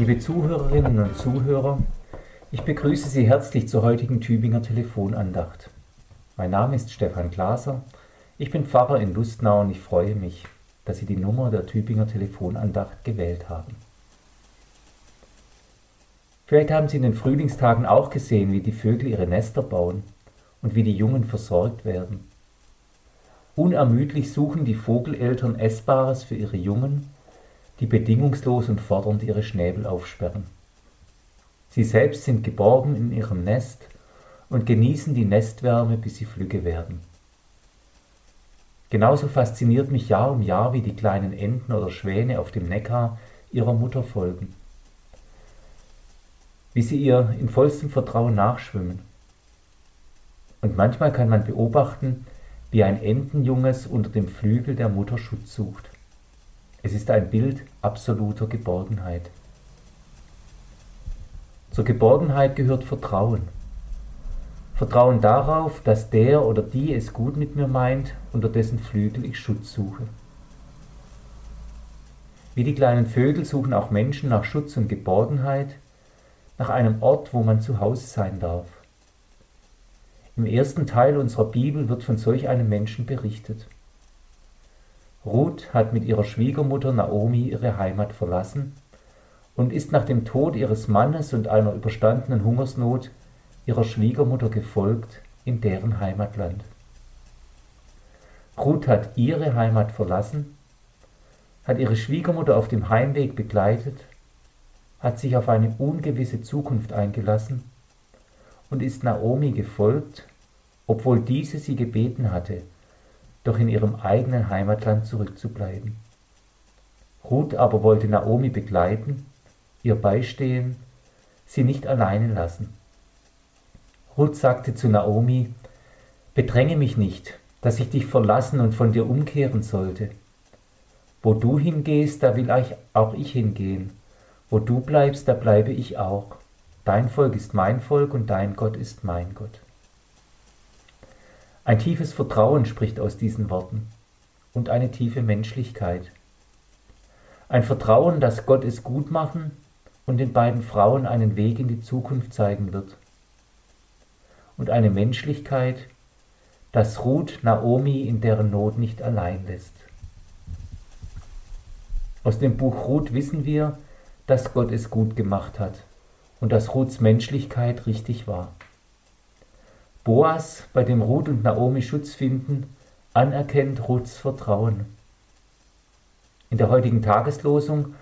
Liebe Zuhörerinnen und Zuhörer, ich begrüße Sie herzlich zur heutigen Tübinger Telefonandacht. Mein Name ist Stefan Glaser, ich bin Pfarrer in Lustnau und ich freue mich, dass Sie die Nummer der Tübinger Telefonandacht gewählt haben. Vielleicht haben Sie in den Frühlingstagen auch gesehen, wie die Vögel ihre Nester bauen und wie die Jungen versorgt werden. Unermüdlich suchen die Vogeleltern Essbares für ihre Jungen die bedingungslos und fordernd ihre Schnäbel aufsperren. Sie selbst sind geborgen in ihrem Nest und genießen die Nestwärme, bis sie flügge werden. Genauso fasziniert mich Jahr um Jahr, wie die kleinen Enten oder Schwäne auf dem Neckar ihrer Mutter folgen, wie sie ihr in vollstem Vertrauen nachschwimmen. Und manchmal kann man beobachten, wie ein Entenjunges unter dem Flügel der Mutter Schutz sucht. Es ist ein Bild absoluter Geborgenheit. Zur Geborgenheit gehört Vertrauen. Vertrauen darauf, dass der oder die es gut mit mir meint, unter dessen Flügel ich Schutz suche. Wie die kleinen Vögel suchen auch Menschen nach Schutz und Geborgenheit, nach einem Ort, wo man zu Hause sein darf. Im ersten Teil unserer Bibel wird von solch einem Menschen berichtet. Ruth hat mit ihrer Schwiegermutter Naomi ihre Heimat verlassen und ist nach dem Tod ihres Mannes und einer überstandenen Hungersnot ihrer Schwiegermutter gefolgt in deren Heimatland. Ruth hat ihre Heimat verlassen, hat ihre Schwiegermutter auf dem Heimweg begleitet, hat sich auf eine ungewisse Zukunft eingelassen und ist Naomi gefolgt, obwohl diese sie gebeten hatte, doch in ihrem eigenen Heimatland zurückzubleiben. Ruth aber wollte Naomi begleiten, ihr beistehen, sie nicht alleine lassen. Ruth sagte zu Naomi, Bedränge mich nicht, dass ich dich verlassen und von dir umkehren sollte. Wo du hingehst, da will auch ich hingehen. Wo du bleibst, da bleibe ich auch. Dein Volk ist mein Volk und dein Gott ist mein Gott. Ein tiefes Vertrauen spricht aus diesen Worten und eine tiefe Menschlichkeit. Ein Vertrauen, dass Gott es gut machen und den beiden Frauen einen Weg in die Zukunft zeigen wird. Und eine Menschlichkeit, dass Ruth Naomi in deren Not nicht allein lässt. Aus dem Buch Ruth wissen wir, dass Gott es gut gemacht hat und dass Ruths Menschlichkeit richtig war. Boas, bei dem Ruth und Naomi Schutz finden, anerkennt Ruths Vertrauen. In der heutigen Tageslosung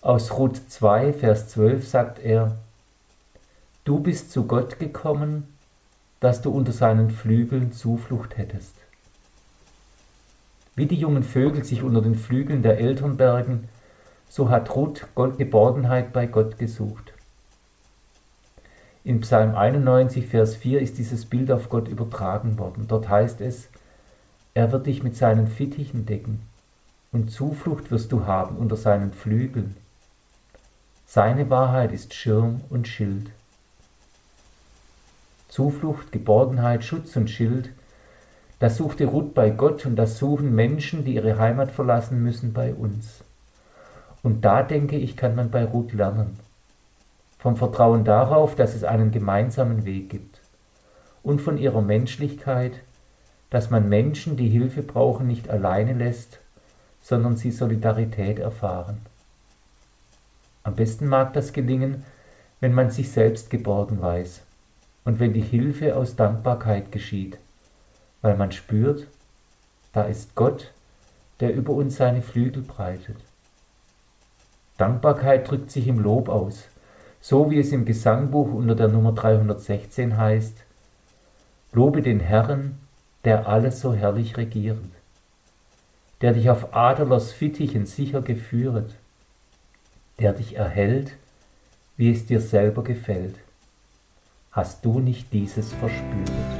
aus Ruth 2, Vers 12 sagt er, Du bist zu Gott gekommen, dass du unter seinen Flügeln Zuflucht hättest. Wie die jungen Vögel sich unter den Flügeln der Eltern bergen, so hat Ruth Geborgenheit bei Gott gesucht. In Psalm 91, Vers 4 ist dieses Bild auf Gott übertragen worden. Dort heißt es, er wird dich mit seinen Fittichen decken und Zuflucht wirst du haben unter seinen Flügeln. Seine Wahrheit ist Schirm und Schild. Zuflucht, Geborgenheit, Schutz und Schild, das suchte Ruth bei Gott und das suchen Menschen, die ihre Heimat verlassen müssen, bei uns. Und da denke ich, kann man bei Ruth lernen vom Vertrauen darauf, dass es einen gemeinsamen Weg gibt und von ihrer Menschlichkeit, dass man Menschen, die Hilfe brauchen, nicht alleine lässt, sondern sie Solidarität erfahren. Am besten mag das gelingen, wenn man sich selbst geborgen weiß und wenn die Hilfe aus Dankbarkeit geschieht, weil man spürt, da ist Gott, der über uns seine Flügel breitet. Dankbarkeit drückt sich im Lob aus, so wie es im Gesangbuch unter der Nummer 316 heißt, Lobe den Herrn, der alles so herrlich regiert, der dich auf Adlers Fittichen sicher geführet, der dich erhält, wie es dir selber gefällt. Hast du nicht dieses verspürt?